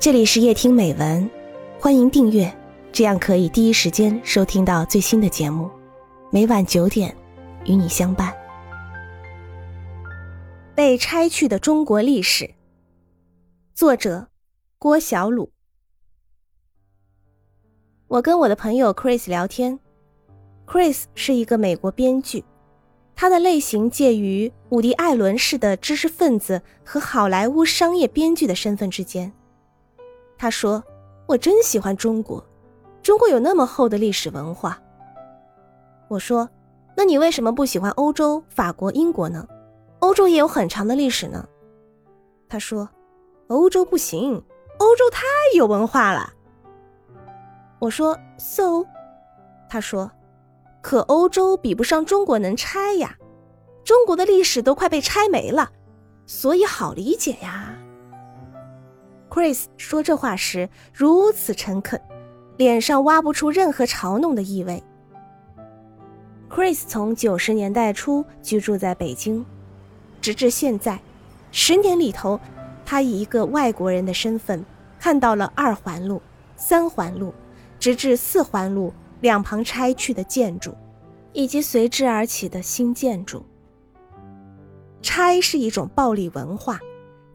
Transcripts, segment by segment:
这里是夜听美文，欢迎订阅，这样可以第一时间收听到最新的节目。每晚九点，与你相伴。被拆去的中国历史，作者郭小鲁。我跟我的朋友 Chris 聊天，Chris 是一个美国编剧，他的类型介于伍迪·艾伦式的知识分子和好莱坞商业编剧的身份之间。他说：“我真喜欢中国，中国有那么厚的历史文化。”我说：“那你为什么不喜欢欧洲、法国、英国呢？欧洲也有很长的历史呢。”他说：“欧洲不行，欧洲太有文化了。”我说：“So？” 他说：“可欧洲比不上中国能拆呀，中国的历史都快被拆没了，所以好理解呀。” Chris 说这话时如此诚恳，脸上挖不出任何嘲弄的意味。Chris 从九十年代初居住在北京，直至现在，十年里头，他以一个外国人的身份看到了二环路、三环路，直至四环路两旁拆去的建筑，以及随之而起的新建筑。拆是一种暴力文化。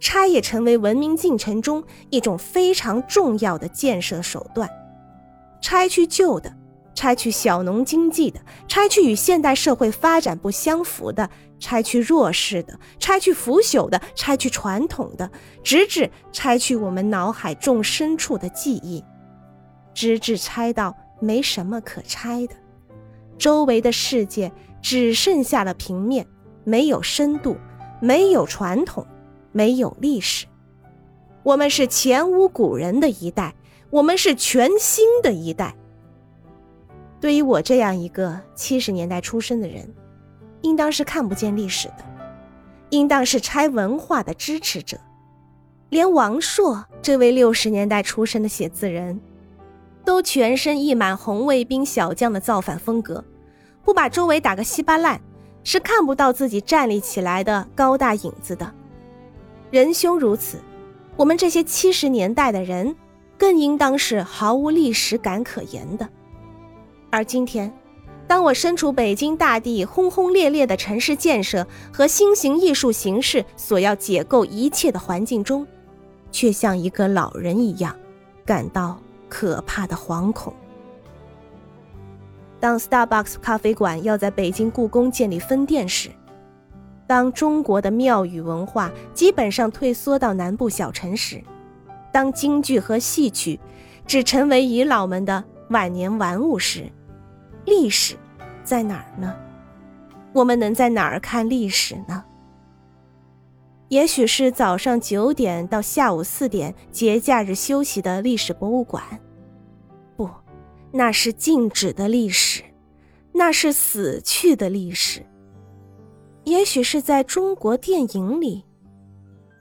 拆也成为文明进程中一种非常重要的建设手段。拆去旧的，拆去小农经济的，拆去与现代社会发展不相符的，拆去弱势的，拆去腐朽的，拆去传统的，直至拆去我们脑海中深处的记忆，直至拆到没什么可拆的，周围的世界只剩下了平面，没有深度，没有传统。没有历史，我们是前无古人的一代，我们是全新的一代。对于我这样一个七十年代出生的人，应当是看不见历史的，应当是拆文化的支持者。连王朔这位六十年代出生的写字人，都全身溢满红卫兵小将的造反风格，不把周围打个稀巴烂，是看不到自己站立起来的高大影子的。仁兄如此，我们这些七十年代的人，更应当是毫无历史感可言的。而今天，当我身处北京大地轰轰烈烈的城市建设和新型艺术形式所要解构一切的环境中，却像一个老人一样，感到可怕的惶恐。当 Starbucks 咖啡馆要在北京故宫建立分店时，当中国的庙宇文化基本上退缩到南部小城时，当京剧和戏曲只成为遗老们的晚年玩物时，历史在哪儿呢？我们能在哪儿看历史呢？也许是早上九点到下午四点节假日休息的历史博物馆？不，那是静止的历史，那是死去的历史。也许是在中国电影里，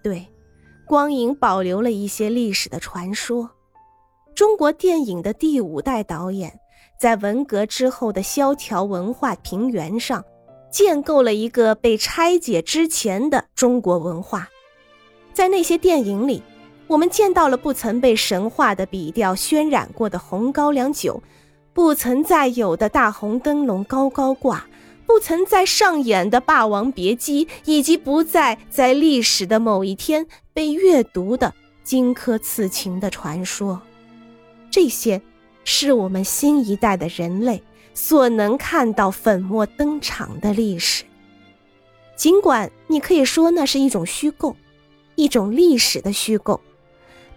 对，光影保留了一些历史的传说。中国电影的第五代导演，在文革之后的萧条文化平原上，建构了一个被拆解之前的中国文化。在那些电影里，我们见到了不曾被神话的笔调渲染过的红高粱酒，不曾再有的大红灯笼高高挂。不曾再上演的《霸王别姬》，以及不再在历史的某一天被阅读的荆轲刺秦的传说，这些是我们新一代的人类所能看到粉墨登场的历史。尽管你可以说那是一种虚构，一种历史的虚构。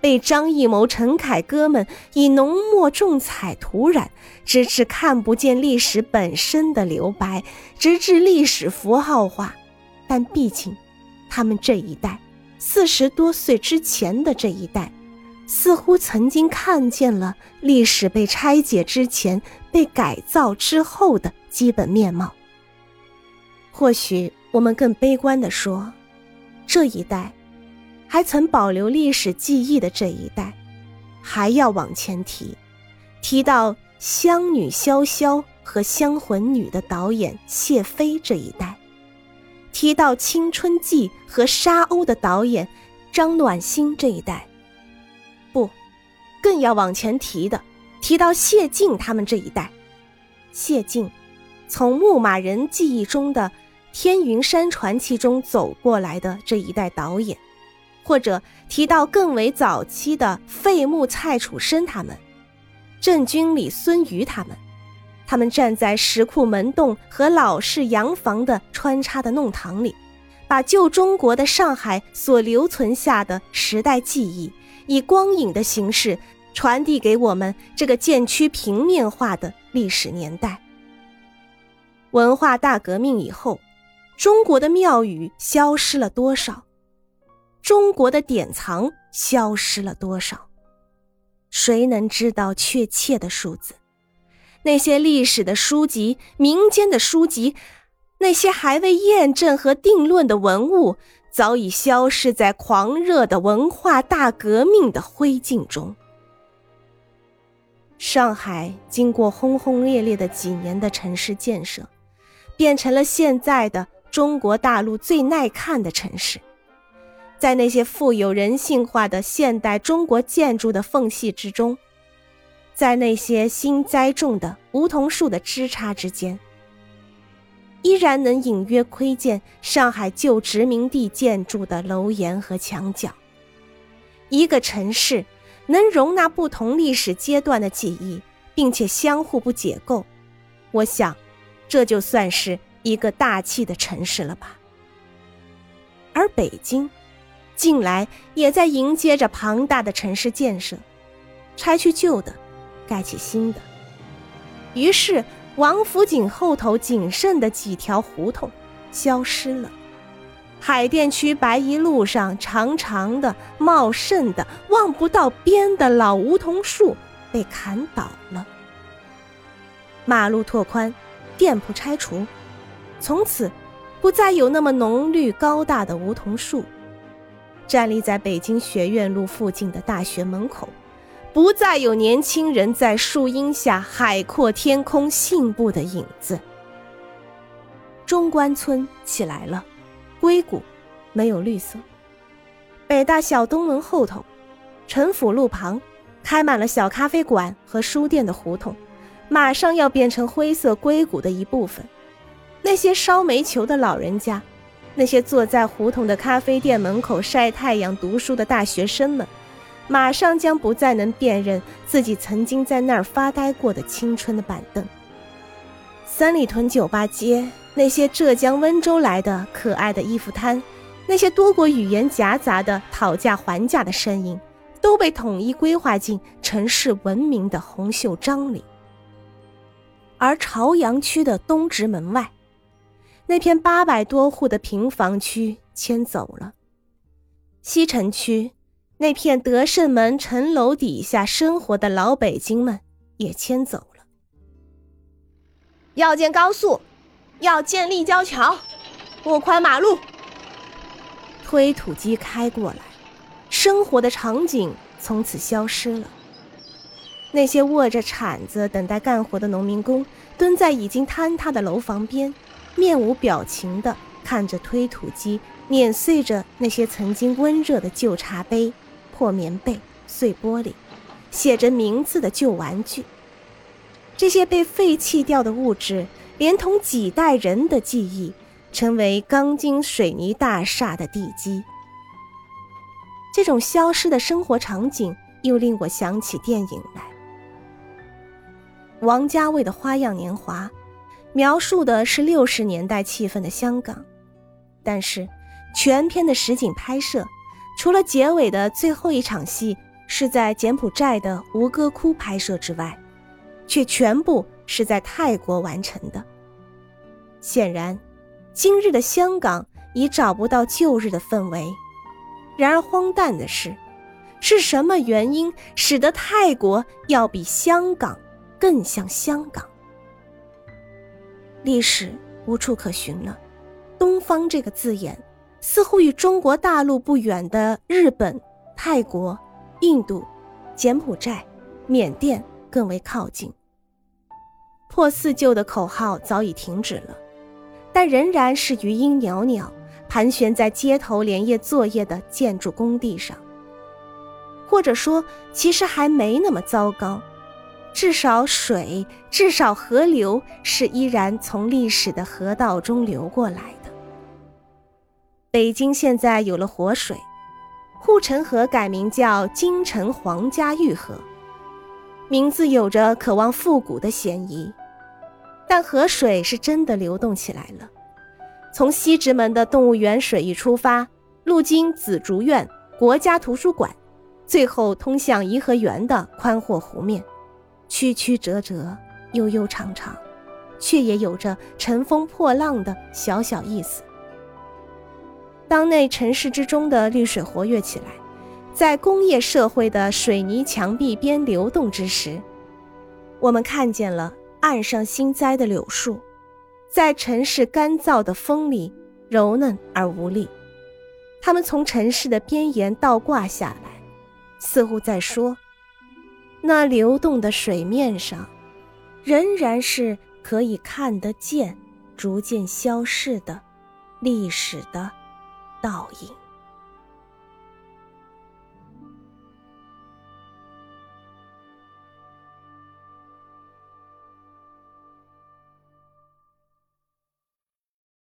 被张艺谋、陈凯歌们以浓墨重彩涂染，直至看不见历史本身的留白，直至历史符号化。但毕竟，他们这一代四十多岁之前的这一代，似乎曾经看见了历史被拆解之前、被改造之后的基本面貌。或许我们更悲观地说，这一代。还曾保留历史记忆的这一代，还要往前提，提到《湘女潇潇》和《香魂女》的导演谢飞这一代，提到《青春记》和《沙鸥》的导演张暖心这一代。不，更要往前提的，提到谢晋他们这一代。谢晋，从牧马人记忆中的《天云山传奇》中走过来的这一代导演，或者提到更为早期的费穆、蔡楚生他们，郑君里、孙瑜他们，他们站在石库门洞和老式洋房的穿插的弄堂里，把旧中国的上海所留存下的时代记忆，以光影的形式。传递给我们这个渐趋平面化的历史年代。文化大革命以后，中国的庙宇消失了多少？中国的典藏消失了多少？谁能知道确切的数字？那些历史的书籍、民间的书籍，那些还未验证和定论的文物，早已消失在狂热的文化大革命的灰烬中。上海经过轰轰烈烈的几年的城市建设，变成了现在的中国大陆最耐看的城市。在那些富有人性化的现代中国建筑的缝隙之中，在那些新栽种的梧桐树的枝杈之间，依然能隐约窥见上海旧殖民地建筑的楼檐和墙角。一个城市。能容纳不同历史阶段的记忆，并且相互不解构，我想，这就算是一个大气的城市了吧。而北京，近来也在迎接着庞大的城市建设，拆去旧的，盖起新的。于是，王府井后头仅剩的几条胡同，消失了。海淀区白宜路上，长长的、茂盛的、望不到边的老梧桐树被砍倒了。马路拓宽，店铺拆除，从此不再有那么浓绿高大的梧桐树。站立在北京学院路附近的大学门口，不再有年轻人在树荫下海阔天空信步的影子。中关村起来了。硅谷，没有绿色。北大小东门后头，陈府路旁，开满了小咖啡馆和书店的胡同，马上要变成灰色硅谷的一部分。那些烧煤球的老人家，那些坐在胡同的咖啡店门口晒太阳读书的大学生们，马上将不再能辨认自己曾经在那儿发呆过的青春的板凳。三里屯酒吧街。那些浙江温州来的可爱的衣服摊，那些多国语言夹杂的讨价还价的声音，都被统一规划进城市文明的红袖章里。而朝阳区的东直门外，那片八百多户的平房区迁走了；西城区那片德胜门城楼底下生活的老北京们也迁走了。要建高速。要建立交桥，拓宽马路。推土机开过来，生活的场景从此消失了。那些握着铲子等待干活的农民工，蹲在已经坍塌的楼房边，面无表情地看着推土机碾碎着那些曾经温热的旧茶杯、破棉被、碎玻璃，写着名字的旧玩具。这些被废弃掉的物质。连同几代人的记忆，成为钢筋水泥大厦的地基。这种消失的生活场景，又令我想起电影来。王家卫的《花样年华》，描述的是六十年代气氛的香港，但是全片的实景拍摄，除了结尾的最后一场戏是在柬埔寨的吴哥窟拍摄之外，却全部。是在泰国完成的。显然，今日的香港已找不到旧日的氛围。然而，荒诞的是，是什么原因使得泰国要比香港更像香港？历史无处可寻了。东方这个字眼，似乎与中国大陆不远的日本、泰国、印度、柬埔寨、缅甸更为靠近。破四旧的口号早已停止了，但仍然是余音袅袅，盘旋在街头连夜作业的建筑工地上。或者说，其实还没那么糟糕。至少水，至少河流是依然从历史的河道中流过来的。北京现在有了活水，护城河改名叫京城皇家御河，名字有着渴望复古的嫌疑。但河水是真的流动起来了，从西直门的动物园水域出发，路经紫竹院、国家图书馆，最后通向颐和园的宽阔湖面。曲曲折折，悠悠长长，却也有着乘风破浪的小小意思。当内城市之中的绿水活跃起来，在工业社会的水泥墙壁边流动之时，我们看见了岸上新栽的柳树，在城市干燥的风里柔嫩而无力。它们从城市的边沿倒挂下来，似乎在说。那流动的水面上，仍然是可以看得见逐渐消逝的历史的倒影。